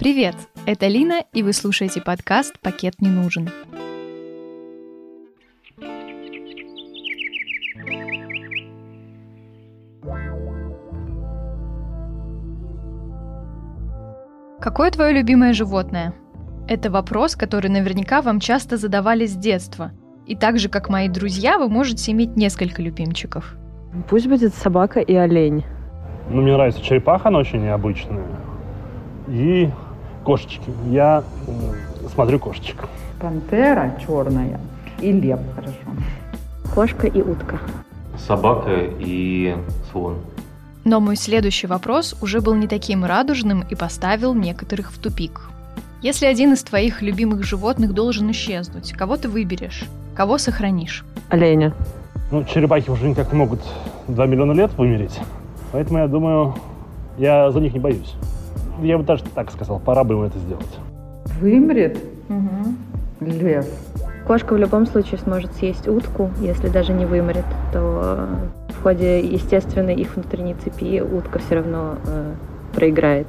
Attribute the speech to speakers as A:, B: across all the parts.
A: Привет, это Лина, и вы слушаете подкаст «Пакет не нужен». Какое твое любимое животное? Это вопрос, который наверняка вам часто задавали с детства. И так же, как мои друзья, вы можете иметь несколько любимчиков.
B: Пусть будет собака и олень.
C: Ну, мне нравится черепаха, она очень необычная. И кошечки. Я э, смотрю кошечек.
D: Пантера черная и лев хорошо.
E: Кошка и утка.
F: Собака и слон.
A: Но мой следующий вопрос уже был не таким радужным и поставил некоторых в тупик. Если один из твоих любимых животных должен исчезнуть, кого ты выберешь? Кого сохранишь?
B: Оленя.
C: Ну, черепахи уже никак не могут 2 миллиона лет вымереть. Поэтому я думаю, я за них не боюсь. Я бы даже так сказал, пора бы им это сделать.
D: Вымрет лев.
E: Кошка в любом случае сможет съесть утку, если даже не вымрет, то в ходе естественной их внутренней цепи утка все равно э, проиграет.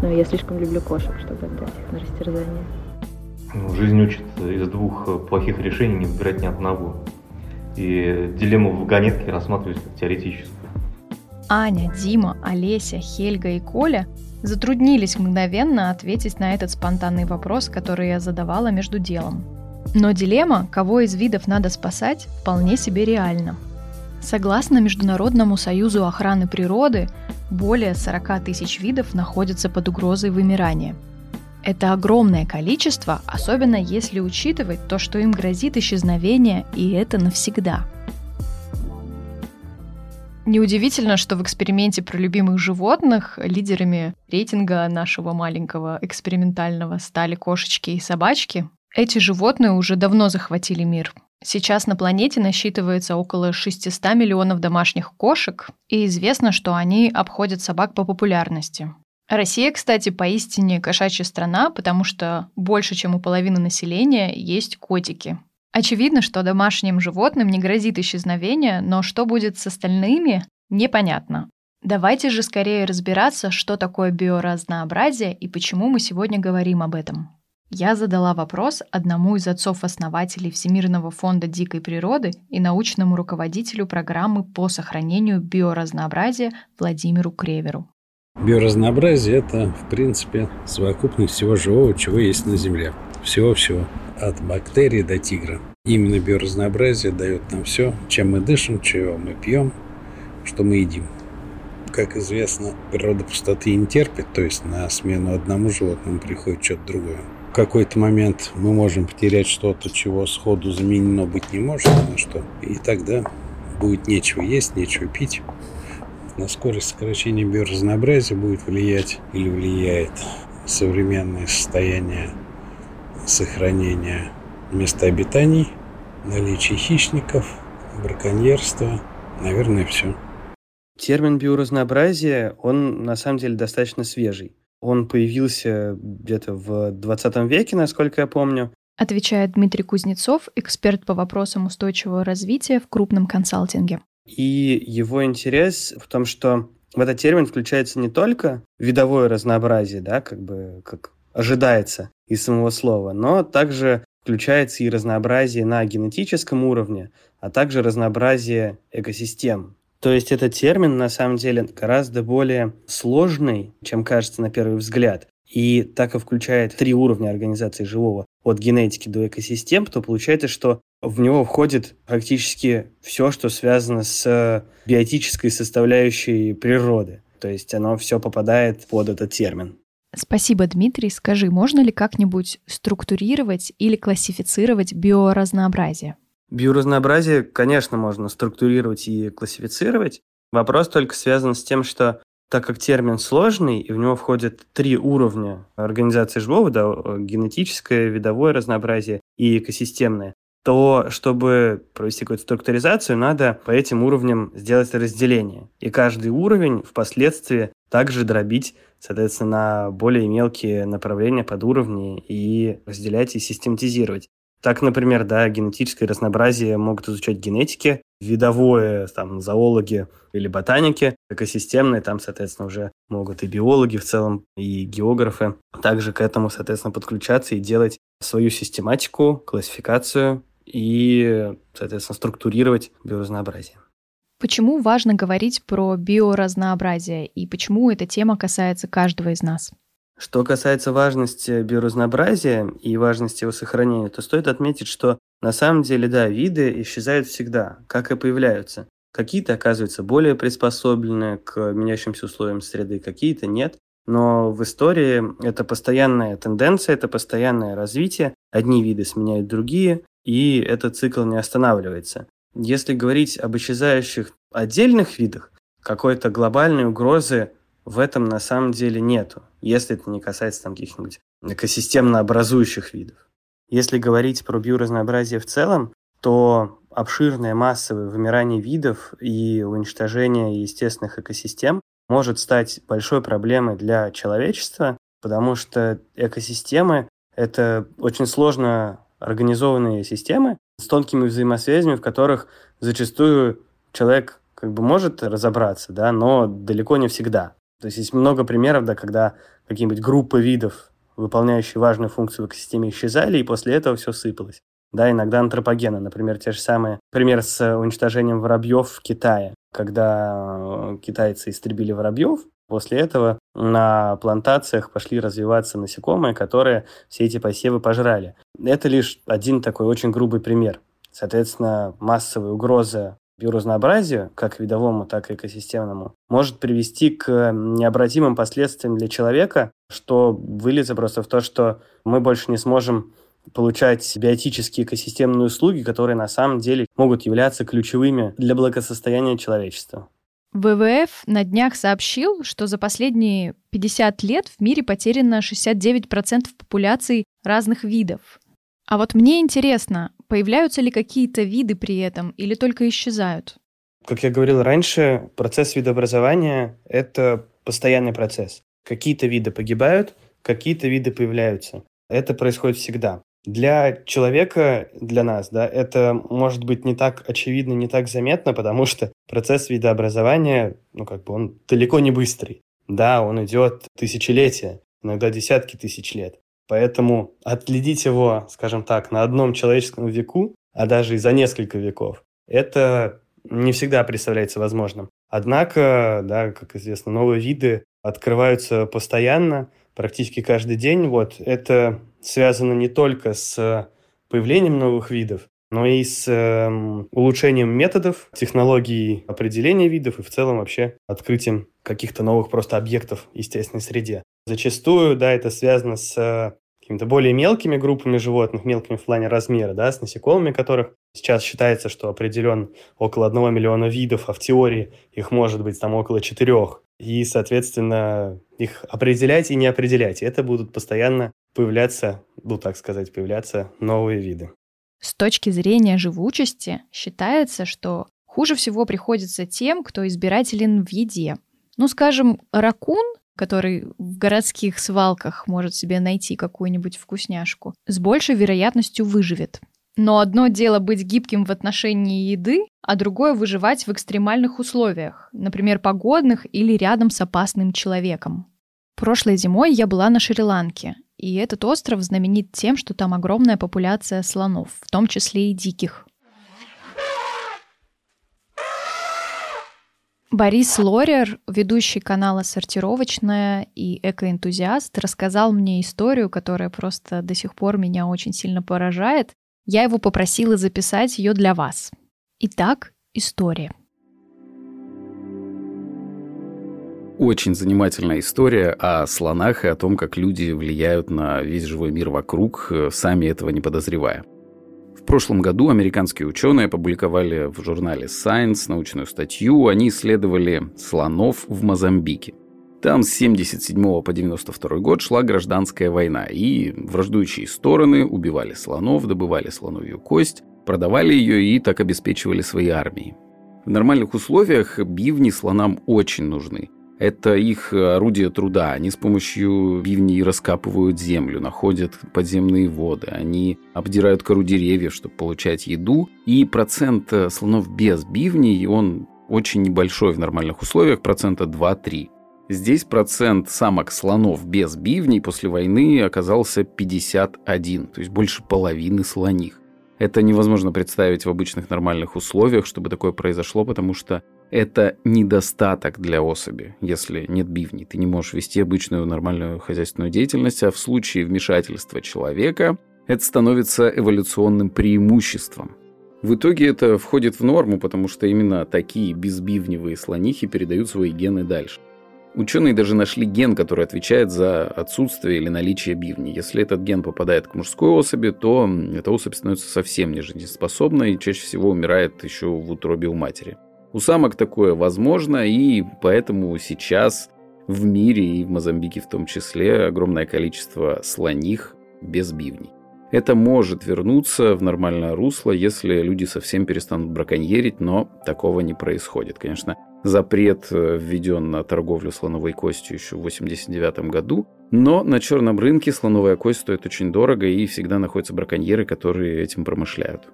E: Но я слишком люблю кошек, чтобы отдать их на растерзание.
F: Ну, жизнь учит из двух э, плохих решений не выбирать ни одного. И дилемму в вагонетке рассматривать как теоретическую.
A: Аня, Дима, Олеся, Хельга и Коля затруднились мгновенно ответить на этот спонтанный вопрос, который я задавала между делом. Но дилемма, кого из видов надо спасать, вполне себе реальна. Согласно Международному союзу охраны природы, более 40 тысяч видов находятся под угрозой вымирания. Это огромное количество, особенно если учитывать то, что им грозит исчезновение, и это навсегда – Неудивительно, что в эксперименте про любимых животных лидерами рейтинга нашего маленького экспериментального стали кошечки и собачки. Эти животные уже давно захватили мир. Сейчас на планете насчитывается около 600 миллионов домашних кошек, и известно, что они обходят собак по популярности. Россия, кстати, поистине кошачья страна, потому что больше, чем у половины населения, есть котики. Очевидно, что домашним животным не грозит исчезновение, но что будет с остальными, непонятно. Давайте же скорее разбираться, что такое биоразнообразие и почему мы сегодня говорим об этом. Я задала вопрос одному из отцов-основателей Всемирного фонда дикой природы и научному руководителю программы по сохранению биоразнообразия Владимиру Креверу.
G: Биоразнообразие – это, в принципе, совокупность всего живого, чего есть на Земле. Всего-всего от бактерий до тигра. Именно биоразнообразие дает нам все, чем мы дышим, чего мы пьем, что мы едим. Как известно, природа пустоты не терпит, то есть на смену одному животному приходит что-то другое. В какой-то момент мы можем потерять что-то, чего сходу заменено быть не может, на что. И тогда будет нечего есть, нечего пить. На скорость сокращения биоразнообразия будет влиять или влияет современное состояние сохранения места обитаний, наличие хищников, браконьерства, наверное, все.
H: Термин биоразнообразие, он на самом деле достаточно свежий. Он появился где-то в 20 веке, насколько я помню.
A: Отвечает Дмитрий Кузнецов, эксперт по вопросам устойчивого развития в крупном консалтинге.
H: И его интерес в том, что в этот термин включается не только видовое разнообразие, да, как бы как ожидается из самого слова, но также включается и разнообразие на генетическом уровне, а также разнообразие экосистем. То есть этот термин на самом деле гораздо более сложный, чем кажется на первый взгляд. И так как включает три уровня организации живого, от генетики до экосистем, то получается, что в него входит практически все, что связано с биотической составляющей природы. То есть оно все попадает под этот термин.
A: Спасибо, Дмитрий. Скажи, можно ли как-нибудь структурировать или классифицировать биоразнообразие?
H: Биоразнообразие, конечно, можно структурировать и классифицировать. Вопрос только связан с тем, что так как термин сложный, и в него входят три уровня организации живого, да, генетическое, видовое разнообразие и экосистемное, то чтобы провести какую-то структуризацию, надо по этим уровням сделать разделение. И каждый уровень впоследствии также дробить, соответственно, на более мелкие направления, под уровни и разделять и систематизировать. Так, например, да, генетическое разнообразие могут изучать генетики, видовое, там, зоологи или ботаники, экосистемные, там, соответственно, уже могут и биологи в целом, и географы также к этому, соответственно, подключаться и делать свою систематику, классификацию и, соответственно, структурировать биоразнообразие.
A: Почему важно говорить про биоразнообразие и почему эта тема касается каждого из нас?
H: Что касается важности биоразнообразия и важности его сохранения, то стоит отметить, что на самом деле, да, виды исчезают всегда, как и появляются. Какие-то оказываются более приспособлены к меняющимся условиям среды, какие-то нет. Но в истории это постоянная тенденция, это постоянное развитие. Одни виды сменяют другие, и этот цикл не останавливается. Если говорить об исчезающих отдельных видах, какой-то глобальной угрозы в этом на самом деле нету, если это не касается там каких-нибудь экосистемно образующих видов. Если говорить про биоразнообразие в целом, то обширное массовое вымирание видов и уничтожение естественных экосистем может стать большой проблемой для человечества, потому что экосистемы — это очень сложно организованные системы с тонкими взаимосвязями, в которых зачастую человек как бы может разобраться, да, но далеко не всегда. То есть есть много примеров, да, когда какие-нибудь группы видов, выполняющие важную функцию в экосистеме, исчезали, и после этого все сыпалось. Да, иногда антропогены, например, те же самые. Пример с уничтожением воробьев в Китае, когда китайцы истребили воробьев, После этого на плантациях пошли развиваться насекомые, которые все эти посевы пожрали. Это лишь один такой очень грубый пример. Соответственно, массовая угроза биоразнообразию, как видовому, так и экосистемному, может привести к необратимым последствиям для человека, что выльется просто в то, что мы больше не сможем получать биотические экосистемные услуги, которые на самом деле могут являться ключевыми для благосостояния человечества.
A: ВВФ на днях сообщил, что за последние 50 лет в мире потеряно 69% популяций разных видов. А вот мне интересно, появляются ли какие-то виды при этом или только исчезают?
H: Как я говорил раньше, процесс видообразования – это постоянный процесс. Какие-то виды погибают, какие-то виды появляются. Это происходит всегда. Для человека, для нас, да, это может быть не так очевидно, не так заметно, потому что процесс видообразования, ну, как бы он далеко не быстрый. Да, он идет тысячелетия, иногда десятки тысяч лет. Поэтому отследить его, скажем так, на одном человеческом веку, а даже и за несколько веков, это не всегда представляется возможным. Однако, да, как известно, новые виды открываются постоянно, практически каждый день. Вот это связано не только с появлением новых видов, но и с э, улучшением методов, технологий определения видов и в целом вообще открытием каких-то новых просто объектов в естественной среде. Зачастую, да, это связано с какими-то более мелкими группами животных, мелкими в плане размера, да, с насекомыми, которых сейчас считается, что определен около одного миллиона видов, а в теории их может быть там около четырех. И, соответственно, их определять и не определять. И это будут постоянно появляться, ну так сказать, появляться новые виды.
A: С точки зрения живучести считается, что хуже всего приходится тем, кто избирателен в еде. Ну, скажем, ракун который в городских свалках может себе найти какую-нибудь вкусняшку, с большей вероятностью выживет. Но одно дело быть гибким в отношении еды, а другое выживать в экстремальных условиях, например, погодных или рядом с опасным человеком. Прошлой зимой я была на Шри-Ланке, и этот остров знаменит тем, что там огромная популяция слонов, в том числе и диких. Борис Лорер, ведущий канала «Сортировочная» и экоэнтузиаст, рассказал мне историю, которая просто до сих пор меня очень сильно поражает. Я его попросила записать ее для вас. Итак, история.
I: Очень занимательная история о слонах и о том, как люди влияют на весь живой мир вокруг, сами этого не подозревая. В прошлом году американские ученые опубликовали в журнале Science научную статью. Они исследовали слонов в Мозамбике. Там с 77 по 92 год шла гражданская война, и враждующие стороны убивали слонов, добывали слоновью кость, продавали ее и так обеспечивали свои армии. В нормальных условиях бивни слонам очень нужны. Это их орудие труда. Они с помощью бивней раскапывают землю, находят подземные воды. Они обдирают кору деревьев, чтобы получать еду. И процент слонов без бивней, он очень небольшой в нормальных условиях, процента 2-3. Здесь процент самок слонов без бивней после войны оказался 51, то есть больше половины слоних. Это невозможно представить в обычных нормальных условиях, чтобы такое произошло, потому что это недостаток для особи, если нет бивней. Ты не можешь вести обычную нормальную хозяйственную деятельность, а в случае вмешательства человека это становится эволюционным преимуществом. В итоге это входит в норму, потому что именно такие безбивневые слонихи передают свои гены дальше. Ученые даже нашли ген, который отвечает за отсутствие или наличие бивни. Если этот ген попадает к мужской особи, то эта особь становится совсем нежизнеспособной и чаще всего умирает еще в утробе у матери. У самок такое возможно, и поэтому сейчас в мире и в Мозамбике в том числе огромное количество слоних без бивней. Это может вернуться в нормальное русло, если люди совсем перестанут браконьерить, но такого не происходит. Конечно, запрет э, введен на торговлю слоновой костью еще в 1989 году, но на черном рынке слоновая кость стоит очень дорого, и всегда находятся браконьеры, которые этим промышляют.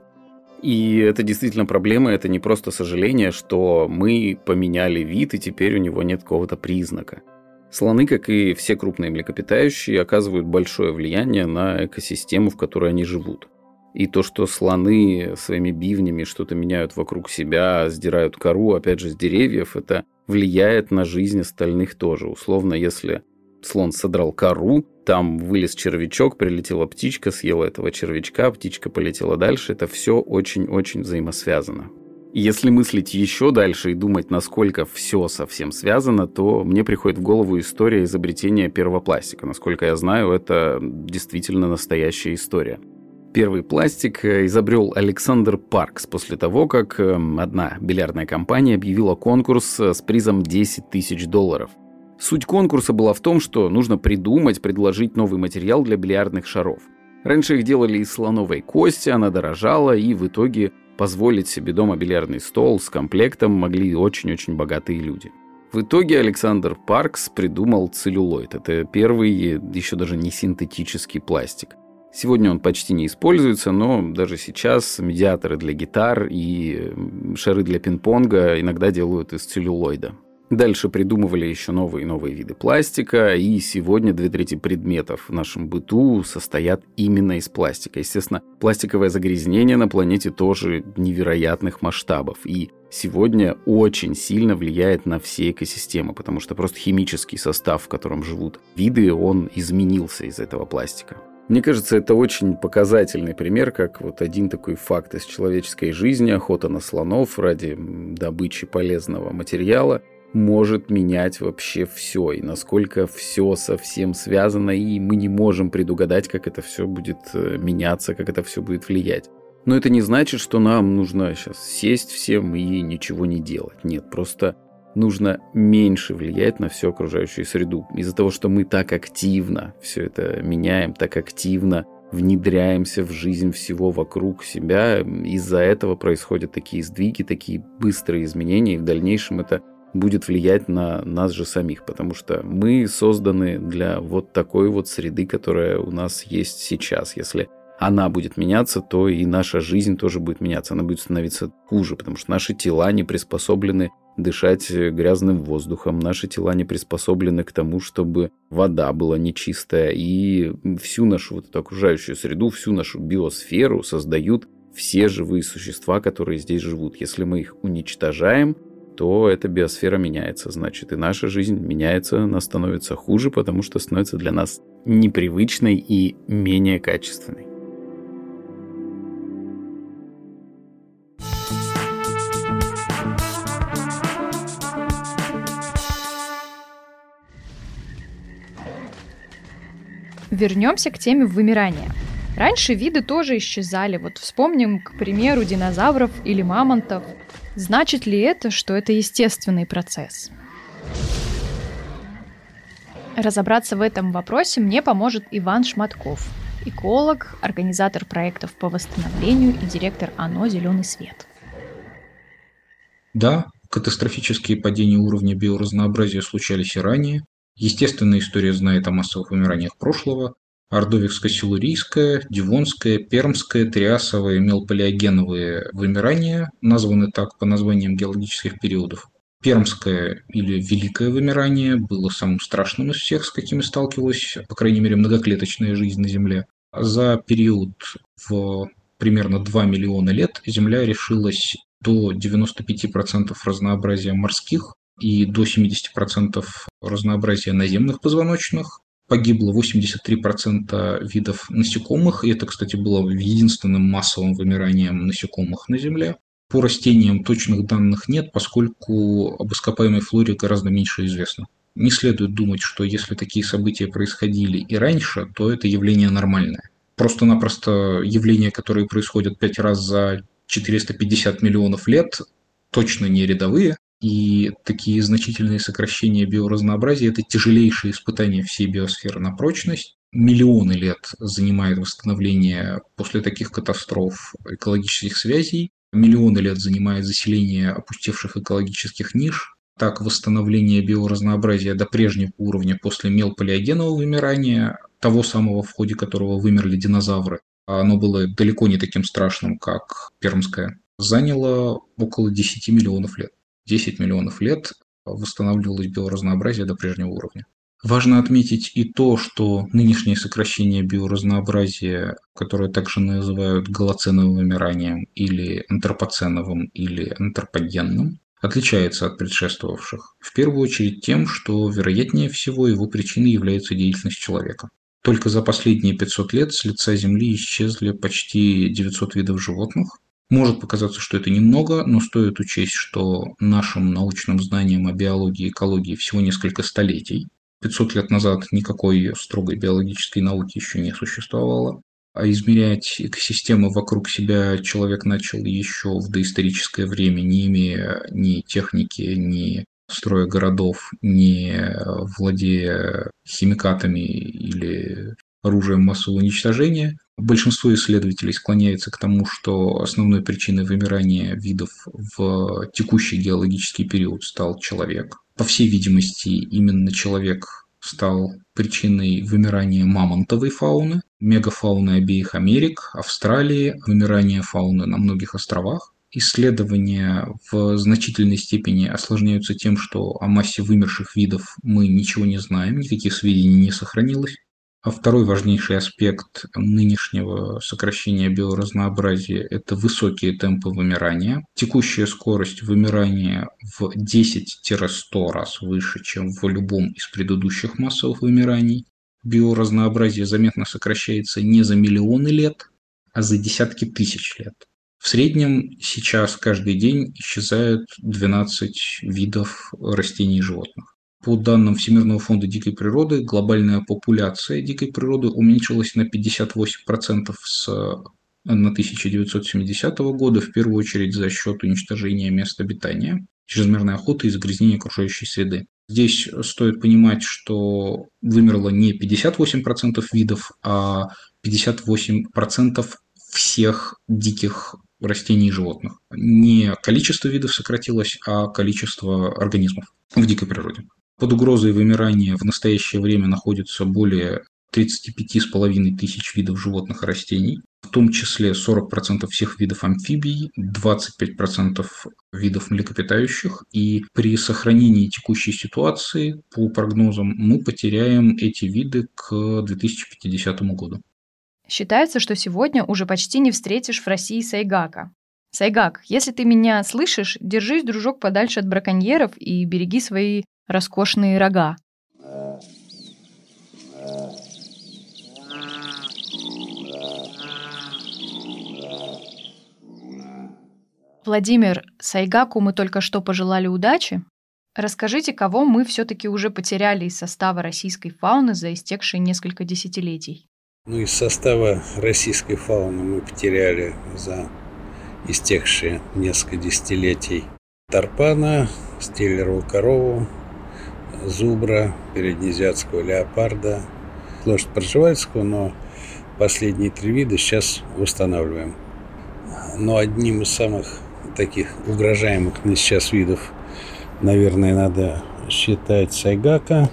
I: И это действительно проблема, это не просто сожаление, что мы поменяли вид, и теперь у него нет какого-то признака. Слоны, как и все крупные млекопитающие, оказывают большое влияние на экосистему, в которой они живут. И то, что слоны своими бивнями что-то меняют вокруг себя, сдирают кору, опять же, с деревьев, это влияет на жизнь остальных тоже. Условно, если слон содрал кору, там вылез червячок, прилетела птичка, съела этого червячка, птичка полетела дальше, это все очень-очень взаимосвязано. Если мыслить еще дальше и думать, насколько все совсем связано, то мне приходит в голову история изобретения первого пластика. Насколько я знаю, это действительно настоящая история. Первый пластик изобрел Александр Паркс после того, как эм, одна бильярдная компания объявила конкурс с призом 10 тысяч долларов. Суть конкурса была в том, что нужно придумать, предложить новый материал для бильярдных шаров. Раньше их делали из слоновой кости, она дорожала, и в итоге позволить себе дома бильярдный стол с комплектом могли очень-очень богатые люди. В итоге Александр Паркс придумал целлюлоид. Это первый, еще даже не синтетический пластик. Сегодня он почти не используется, но даже сейчас медиаторы для гитар и шары для пинг-понга иногда делают из целлюлоида. Дальше придумывали еще новые и новые виды пластика, и сегодня две трети предметов в нашем быту состоят именно из пластика. Естественно, пластиковое загрязнение на планете тоже невероятных масштабов, и сегодня очень сильно влияет на все экосистемы, потому что просто химический состав, в котором живут виды, он изменился из этого пластика. Мне кажется, это очень показательный пример, как вот один такой факт из человеческой жизни, охота на слонов ради добычи полезного материала – может менять вообще все, и насколько все совсем связано, и мы не можем предугадать, как это все будет э, меняться, как это все будет влиять. Но это не значит, что нам нужно сейчас сесть всем и ничего не делать. Нет, просто нужно меньше влиять на всю окружающую среду. Из-за того, что мы так активно все это меняем, так активно внедряемся в жизнь всего вокруг себя, из-за этого происходят такие сдвиги, такие быстрые изменения, и в дальнейшем это будет влиять на нас же самих, потому что мы созданы для вот такой вот среды, которая у нас есть сейчас. Если она будет меняться, то и наша жизнь тоже будет меняться. Она будет становиться хуже, потому что наши тела не приспособлены дышать грязным воздухом. Наши тела не приспособлены к тому, чтобы вода была нечистая. И всю нашу вот эту окружающую среду, всю нашу биосферу создают все живые существа, которые здесь живут. Если мы их уничтожаем, то эта биосфера меняется. Значит, и наша жизнь меняется, она становится хуже, потому что становится для нас непривычной и менее качественной.
A: Вернемся к теме вымирания. Раньше виды тоже исчезали. Вот вспомним, к примеру, динозавров или мамонтов. Значит ли это, что это естественный процесс? Разобраться в этом вопросе мне поможет Иван Шматков, эколог, организатор проектов по восстановлению и директор ОНО «Зеленый свет».
J: Да, Катастрофические падения уровня биоразнообразия случались и ранее. Естественная история знает о массовых вымираниях прошлого. Ордовикско-силурийское, Дивонское, Пермское, Триасовое, Мелпалеогеновые вымирания названы так по названиям геологических периодов. Пермское или Великое вымирание было самым страшным из всех, с какими сталкивалась, по крайней мере, многоклеточная жизнь на Земле. За период в примерно 2 миллиона лет Земля решилась до 95% разнообразия морских и до 70% разнообразия наземных позвоночных, погибло 83% видов насекомых, и это, кстати, было единственным массовым вымиранием насекомых на Земле. По растениям точных данных нет, поскольку об ископаемой флоре гораздо меньше известно. Не следует думать, что если такие события происходили и раньше, то это явление нормальное. Просто-напросто явления, которые происходят пять раз за 450 миллионов лет, точно не рядовые, и такие значительные сокращения биоразнообразия – это тяжелейшее испытание всей биосферы на прочность. Миллионы лет занимает восстановление после таких катастроф экологических связей. Миллионы лет занимает заселение опустевших экологических ниш. Так, восстановление биоразнообразия до прежнего уровня после мелполиогенового вымирания, того самого, в ходе которого вымерли динозавры, оно было далеко не таким страшным, как пермское, заняло около 10 миллионов лет. 10 миллионов лет восстанавливалось биоразнообразие до прежнего уровня. Важно отметить и то, что нынешнее сокращение биоразнообразия, которое также называют голоценовым вымиранием или антропоценовым или антропогенным, отличается от предшествовавших. В первую очередь тем, что, вероятнее всего, его причиной является деятельность человека. Только за последние 500 лет с лица Земли исчезли почти 900 видов животных, может показаться, что это немного, но стоит учесть, что нашим научным знаниям о биологии и экологии всего несколько столетий. 500 лет назад никакой строгой биологической науки еще не существовало. А измерять экосистемы вокруг себя человек начал еще в доисторическое время, не имея ни техники, ни строя городов, не владея химикатами или оружием массового уничтожения. Большинство исследователей склоняется к тому, что основной причиной вымирания видов в текущий геологический период стал человек. По всей видимости, именно человек стал причиной вымирания мамонтовой фауны, мегафауны обеих Америк, Австралии, вымирания фауны на многих островах. Исследования в значительной степени осложняются тем, что о массе вымерших видов мы ничего не знаем, никаких сведений не сохранилось. А второй важнейший аспект нынешнего сокращения биоразнообразия – это высокие темпы вымирания. Текущая скорость вымирания в 10-100 раз выше, чем в любом из предыдущих массовых вымираний. Биоразнообразие заметно сокращается не за миллионы лет, а за десятки тысяч лет. В среднем сейчас каждый день исчезают 12 видов растений и животных. По данным Всемирного фонда дикой природы, глобальная популяция дикой природы уменьшилась на 58% с на 1970 года, в первую очередь за счет уничтожения мест обитания, чрезмерной охоты и загрязнения окружающей среды. Здесь стоит понимать, что вымерло не 58% видов, а 58% всех диких растений и животных. Не количество видов сократилось, а количество организмов в дикой природе. Под угрозой вымирания в настоящее время находится более 35,5 тысяч видов животных и растений, в том числе 40% всех видов амфибий, 25% видов млекопитающих. И при сохранении текущей ситуации, по прогнозам, мы потеряем эти виды к 2050 году.
A: Считается, что сегодня уже почти не встретишь в России сайгака. Сайгак, если ты меня слышишь, держись, дружок, подальше от браконьеров и береги свои роскошные рога. Владимир, Сайгаку мы только что пожелали удачи. Расскажите, кого мы все-таки уже потеряли из состава российской фауны за истекшие несколько десятилетий?
G: Ну, из состава российской фауны мы потеряли за истекшие несколько десятилетий Тарпана, стеллеровую корову, зубра, переднеазиатского леопарда, лошадь пржевальского, но последние три вида сейчас восстанавливаем. Но одним из самых таких угрожаемых на сейчас видов наверное, надо считать Сайгака.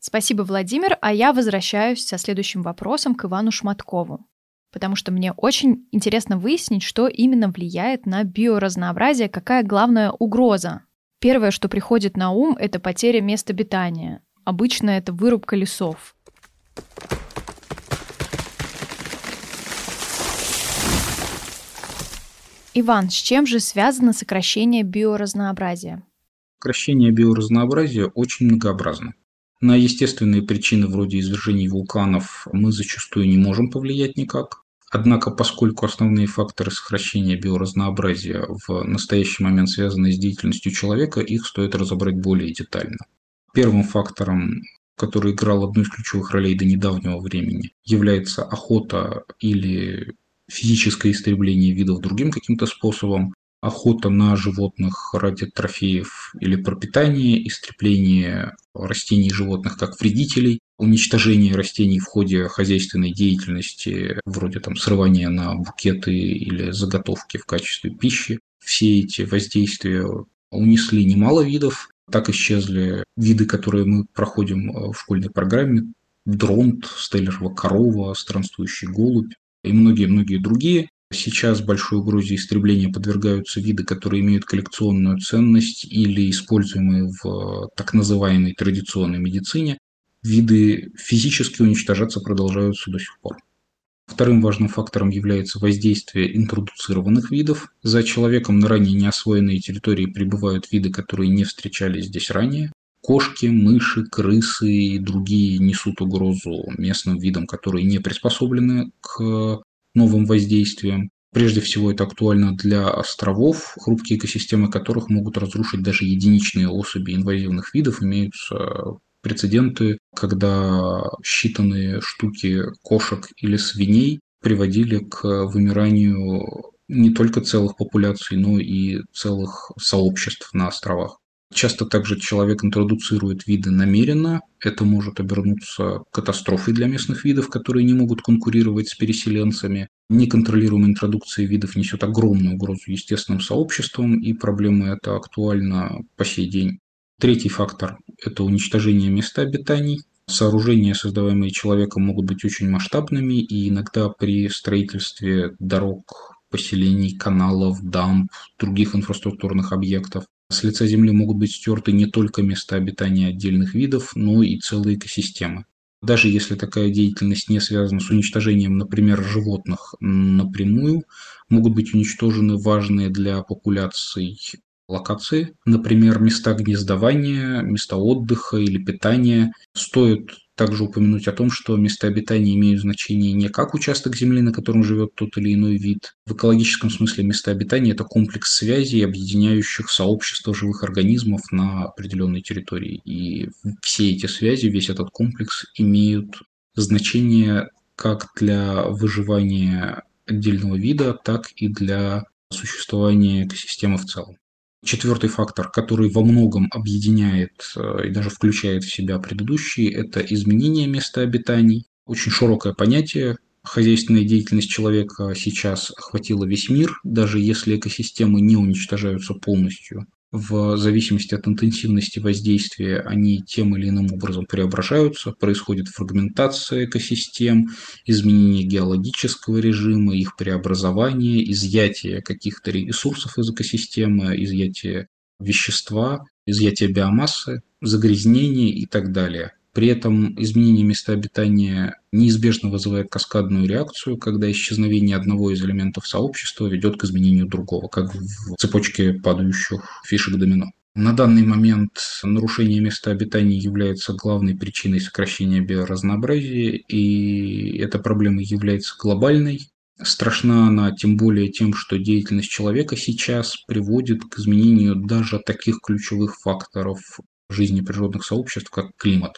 A: Спасибо, Владимир. А я возвращаюсь со следующим вопросом к Ивану Шматкову. Потому что мне очень интересно выяснить, что именно влияет на биоразнообразие, какая главная угроза. Первое, что приходит на ум, это потеря места обитания. Обычно это вырубка лесов. Иван, с чем же связано сокращение биоразнообразия?
J: Сокращение биоразнообразия очень многообразно. На естественные причины вроде извержений вулканов мы зачастую не можем повлиять никак. Однако, поскольку основные факторы сокращения биоразнообразия в настоящий момент связаны с деятельностью человека, их стоит разобрать более детально. Первым фактором, который играл одну из ключевых ролей до недавнего времени, является охота или физическое истребление видов другим каким-то способом, охота на животных ради трофеев или пропитания, истребление растений и животных как вредителей, уничтожение растений в ходе хозяйственной деятельности, вроде там срывания на букеты или заготовки в качестве пищи. Все эти воздействия унесли немало видов. Так исчезли виды, которые мы проходим в школьной программе. Дронт, стеллерова корова, странствующий голубь и многие-многие другие. Сейчас большой угрозе истребления подвергаются виды, которые имеют коллекционную ценность или используемые в так называемой традиционной медицине. Виды физически уничтожаться продолжаются до сих пор. Вторым важным фактором является воздействие интродуцированных видов. За человеком на ранее неосвоенные территории прибывают виды, которые не встречались здесь ранее. Кошки, мыши, крысы и другие несут угрозу местным видам, которые не приспособлены к новым воздействиям. Прежде всего это актуально для островов, хрупкие экосистемы которых могут разрушить даже единичные особи инвазивных видов. Имеются прецеденты, когда считанные штуки кошек или свиней приводили к вымиранию не только целых популяций, но и целых сообществ на островах. Часто также человек интродуцирует виды намеренно. Это может обернуться катастрофой для местных видов, которые не могут конкурировать с переселенцами. Неконтролируемая интродукция видов несет огромную угрозу естественным сообществам, и проблема эта актуальна по сей день. Третий фактор – это уничтожение места обитаний. Сооружения, создаваемые человеком, могут быть очень масштабными, и иногда при строительстве дорог, поселений, каналов, дамб, других инфраструктурных объектов с лица Земли могут быть стерты не только места обитания отдельных видов, но и целые экосистемы. Даже если такая деятельность не связана с уничтожением, например, животных напрямую, могут быть уничтожены важные для популяций локации, например, места гнездования, места отдыха или питания. Стоит также упомянуть о том, что места обитания имеют значение не как участок земли, на котором живет тот или иной вид. В экологическом смысле места обитания – это комплекс связей, объединяющих сообщество живых организмов на определенной территории. И все эти связи, весь этот комплекс имеют значение как для выживания отдельного вида, так и для существования экосистемы в целом. Четвертый фактор, который во многом объединяет э, и даже включает в себя предыдущие, это изменение места обитаний. Очень широкое понятие. Хозяйственная деятельность человека сейчас охватила весь мир, даже если экосистемы не уничтожаются полностью в зависимости от интенсивности воздействия они тем или иным образом преображаются, происходит фрагментация экосистем, изменение геологического режима, их преобразование, изъятие каких-то ресурсов из экосистемы, изъятие вещества, изъятие биомассы, загрязнение и так далее. При этом изменение места обитания неизбежно вызывает каскадную реакцию, когда исчезновение одного из элементов сообщества ведет к изменению другого, как в цепочке падающих фишек домино. На данный момент нарушение места обитания является главной причиной сокращения биоразнообразия, и эта проблема является глобальной. Страшна она тем более тем, что деятельность человека сейчас приводит к изменению даже таких ключевых факторов жизни природных сообществ, как климат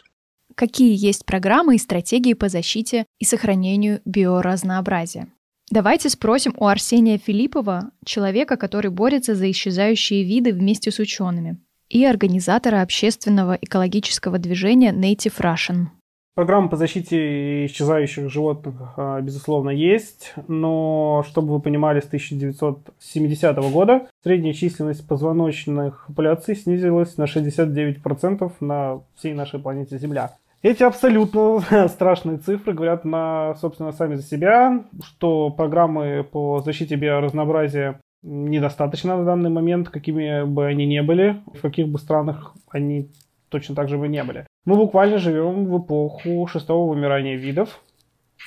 A: какие есть программы и стратегии по защите и сохранению биоразнообразия. Давайте спросим у Арсения Филиппова, человека, который борется за исчезающие виды вместе с учеными, и организатора общественного экологического движения Native Russian.
K: Программа по защите исчезающих животных, а, безусловно, есть, но, чтобы вы понимали, с 1970 года средняя численность позвоночных популяций снизилась на 69% на всей нашей планете Земля. Эти абсолютно страшные цифры говорят, на, собственно, сами за себя, что программы по защите биоразнообразия недостаточно на данный момент, какими бы они ни были, в каких бы странах они точно так же бы не были. Мы буквально живем в эпоху шестого вымирания видов.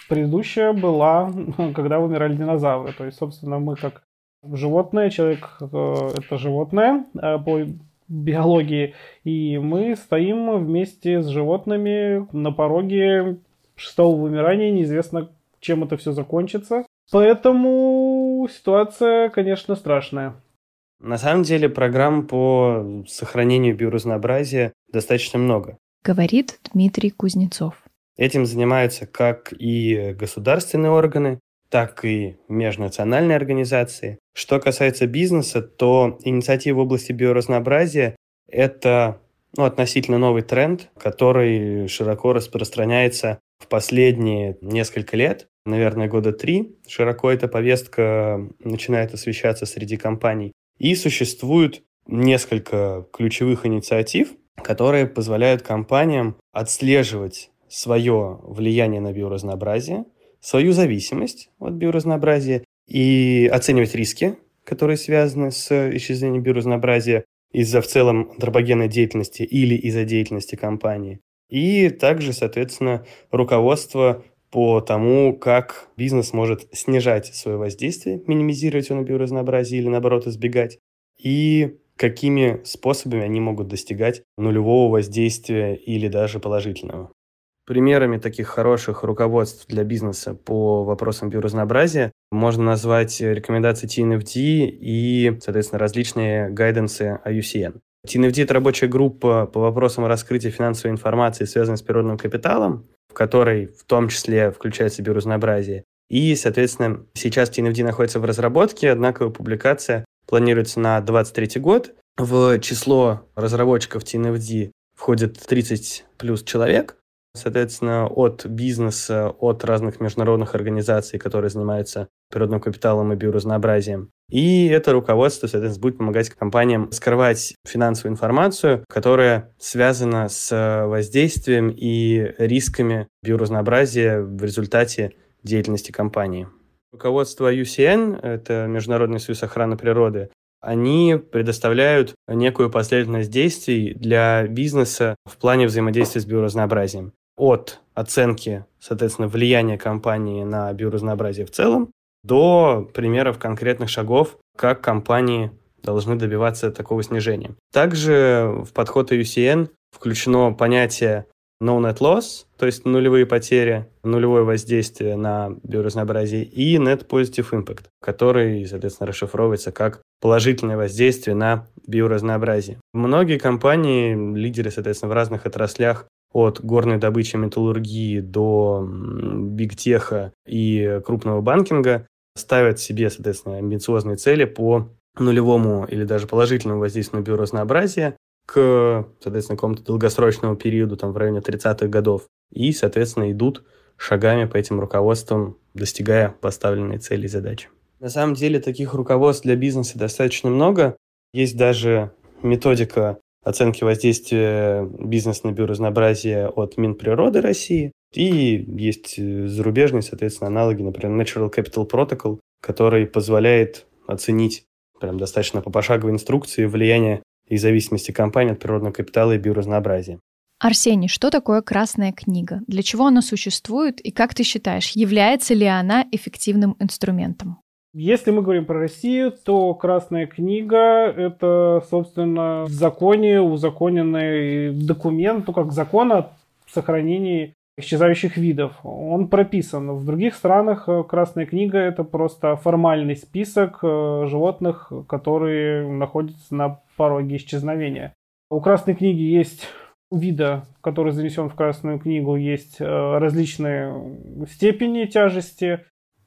K: Предыдущая была, когда вымирали динозавры. То есть, собственно, мы как животное, человек э, это животное э, по биологии, и мы стоим вместе с животными на пороге шестого вымирания, неизвестно, чем это все закончится. Поэтому ситуация, конечно, страшная.
H: На самом деле программ по сохранению биоразнообразия достаточно много
A: говорит Дмитрий Кузнецов.
H: Этим занимаются как и государственные органы, так и межнациональные организации. Что касается бизнеса, то инициатива в области биоразнообразия – это ну, относительно новый тренд, который широко распространяется в последние несколько лет, наверное, года три. Широко эта повестка начинает освещаться среди компаний. И существует несколько ключевых инициатив, которые позволяют компаниям отслеживать свое влияние на биоразнообразие, свою зависимость от биоразнообразия и оценивать риски, которые связаны с исчезновением биоразнообразия из-за в целом антропогенной деятельности или из-за деятельности компании. И также, соответственно, руководство по тому, как бизнес может снижать свое воздействие, минимизировать его на биоразнообразие или, наоборот, избегать. И какими способами они могут достигать нулевого воздействия или даже положительного. Примерами таких хороших руководств для бизнеса по вопросам биоразнообразия можно назвать рекомендации TNFD и, соответственно, различные гайденсы IUCN. TNFD – это рабочая группа по вопросам раскрытия финансовой информации, связанной с природным капиталом, в которой в том числе включается биоразнообразие. И, соответственно, сейчас TNFD находится в разработке, однако публикация планируется на 2023 год. В число разработчиков TNFD входит 30 плюс человек. Соответственно, от бизнеса, от разных международных организаций, которые занимаются природным капиталом и биоразнообразием. И это руководство, соответственно, будет помогать компаниям скрывать финансовую информацию, которая связана с воздействием и рисками биоразнообразия в результате деятельности компании. Руководство UCN, это Международный союз охраны природы, они предоставляют некую последовательность действий для бизнеса в плане взаимодействия с биоразнообразием. От оценки, соответственно, влияния компании на биоразнообразие в целом до примеров конкретных шагов, как компании должны добиваться такого снижения. Также в подход UCN включено понятие no net loss, то есть нулевые потери, нулевое воздействие на биоразнообразие, и net positive impact, который, соответственно, расшифровывается как положительное воздействие на биоразнообразие. Многие компании, лидеры, соответственно, в разных отраслях, от горной добычи металлургии до бигтеха и крупного банкинга, ставят себе, соответственно, амбициозные цели по нулевому или даже положительному воздействию на биоразнообразие, к, соответственно, какому-то долгосрочному периоду, там, в районе 30-х годов. И, соответственно, идут шагами по этим руководствам, достигая поставленной цели и задачи. На самом деле таких руководств для бизнеса достаточно много. Есть даже методика оценки воздействия бизнеса на биоразнообразие от Минприроды России. И есть зарубежные, соответственно, аналоги, например, Natural Capital Protocol, который позволяет оценить прям достаточно по пошаговой инструкции влияние и зависимости компании от природного капитала и биоразнообразия.
A: Арсений, что такое Красная книга? Для чего она существует? И как ты считаешь, является ли она эффективным инструментом?
K: Если мы говорим про Россию, то Красная книга – это, собственно, в законе узаконенный документ, ну, как закон о сохранении исчезающих видов. Он прописан. В других странах э, Красная книга – это просто формальный список э, животных, которые находятся на пороге исчезновения. У Красной книги есть вида, который занесен в Красную книгу, есть э, различные степени тяжести,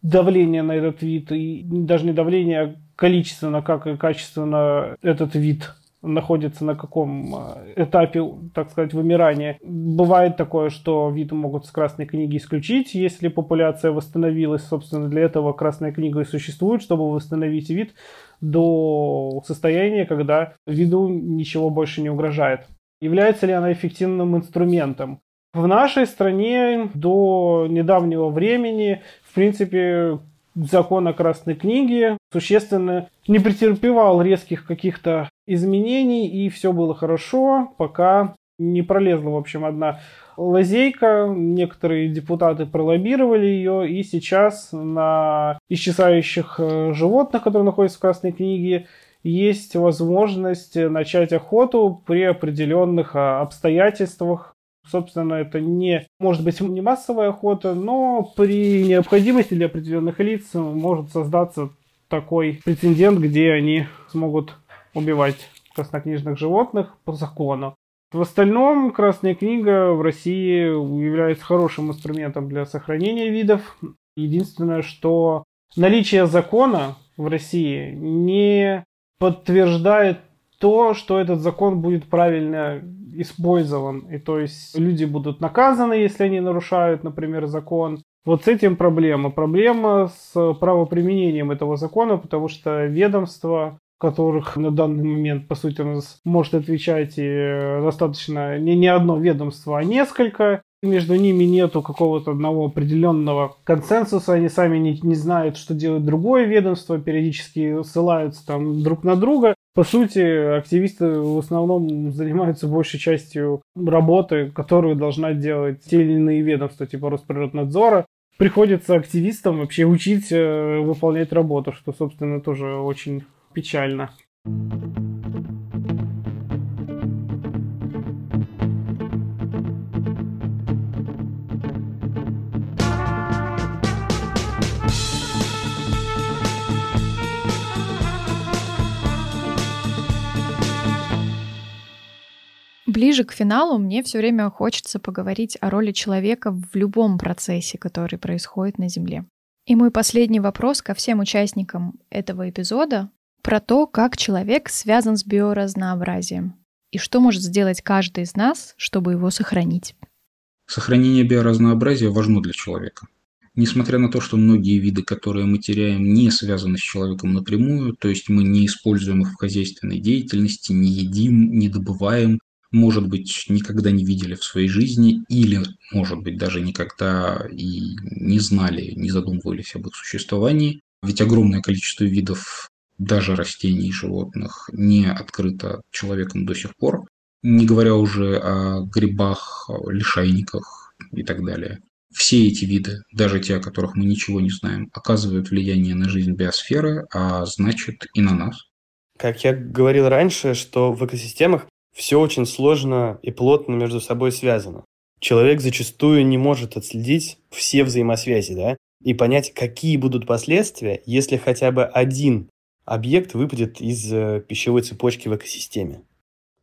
K: давления на этот вид, и даже не давление, а количественно, как и качественно этот вид находится на каком этапе так сказать, вымирания. Бывает такое, что вид могут с Красной книги исключить, если популяция восстановилась. Собственно, для этого Красная книга и существует, чтобы восстановить вид до состояния, когда виду ничего больше не угрожает. Является ли она эффективным инструментом? В нашей стране до недавнего времени, в принципе, закон о Красной книге существенно не претерпевал резких каких-то изменений, и все было хорошо, пока не пролезла, в общем, одна лазейка. Некоторые депутаты пролоббировали ее, и сейчас на исчезающих э, животных, которые находятся в Красной книге, есть возможность начать охоту при определенных а, обстоятельствах. Собственно, это не может быть не массовая охота, но при необходимости для определенных лиц может создаться такой прецедент, где они смогут убивать краснокнижных животных по закону. В остальном Красная книга в России является хорошим инструментом для сохранения видов. Единственное, что наличие закона в России не подтверждает то, что этот закон будет правильно использован. И то есть люди будут наказаны, если они нарушают, например, закон. Вот с этим проблема. Проблема с правоприменением этого закона, потому что ведомство которых на данный момент, по сути, у нас может отвечать и достаточно не, не одно ведомство, а несколько. Между ними нету какого-то одного определенного консенсуса, они сами не, не знают, что делает другое ведомство, периодически ссылаются там друг на друга. По сути, активисты в основном занимаются большей частью работы, которую должна делать те или иные ведомства, типа Росприроднадзора. Приходится активистам вообще учить э, выполнять работу, что, собственно, тоже очень печально.
A: Ближе к финалу мне все время хочется поговорить о роли человека в любом процессе, который происходит на Земле. И мой последний вопрос ко всем участникам этого эпизода про то, как человек связан с биоразнообразием и что может сделать каждый из нас, чтобы его сохранить.
J: Сохранение биоразнообразия важно для человека. Несмотря на то, что многие виды, которые мы теряем, не связаны с человеком напрямую, то есть мы не используем их в хозяйственной деятельности, не едим, не добываем, может быть, никогда не видели в своей жизни или, может быть, даже никогда и не знали, не задумывались об их существовании. Ведь огромное количество видов даже растений и животных, не открыто человеком до сих пор, не говоря уже о грибах, лишайниках и так далее. Все эти виды, даже те, о которых мы ничего не знаем, оказывают влияние на жизнь биосферы, а значит и на нас.
H: Как я говорил раньше, что в экосистемах все очень сложно и плотно между собой связано. Человек зачастую не может отследить все взаимосвязи, да, и понять, какие будут последствия, если хотя бы один объект выпадет из э, пищевой цепочки в экосистеме.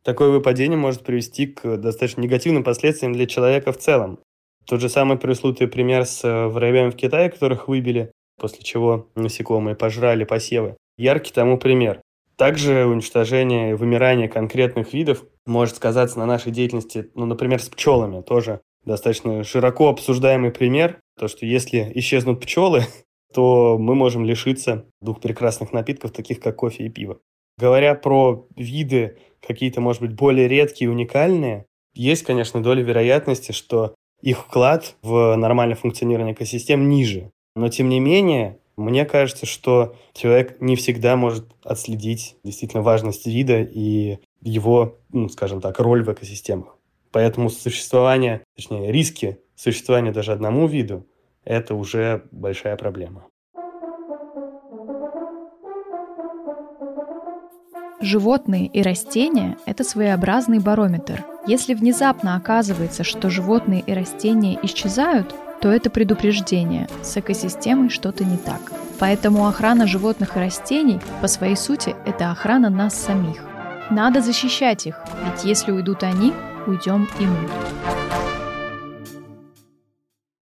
H: Такое выпадение может привести к достаточно негативным последствиям для человека в целом. Тот же самый пресловутый пример с э, воробьями в Китае, которых выбили, после чего насекомые пожрали посевы. Яркий тому пример. Также уничтожение вымирание конкретных видов может сказаться на нашей деятельности, ну, например, с пчелами. Тоже достаточно широко обсуждаемый пример. То, что если исчезнут пчелы, то мы можем лишиться двух прекрасных напитков, таких как кофе и пиво. Говоря про виды какие-то, может быть, более редкие уникальные, есть, конечно, доля вероятности, что их вклад в нормальное функционирование экосистем ниже. Но, тем не менее, мне кажется, что человек не всегда может отследить действительно важность вида и его, ну, скажем так, роль в экосистемах. Поэтому существование, точнее, риски существования даже одному виду это уже большая проблема.
A: Животные и растения – это своеобразный барометр. Если внезапно оказывается, что животные и растения исчезают, то это предупреждение, с экосистемой что-то не так. Поэтому охрана животных и растений по своей сути – это охрана нас самих. Надо защищать их, ведь если уйдут они, уйдем и мы.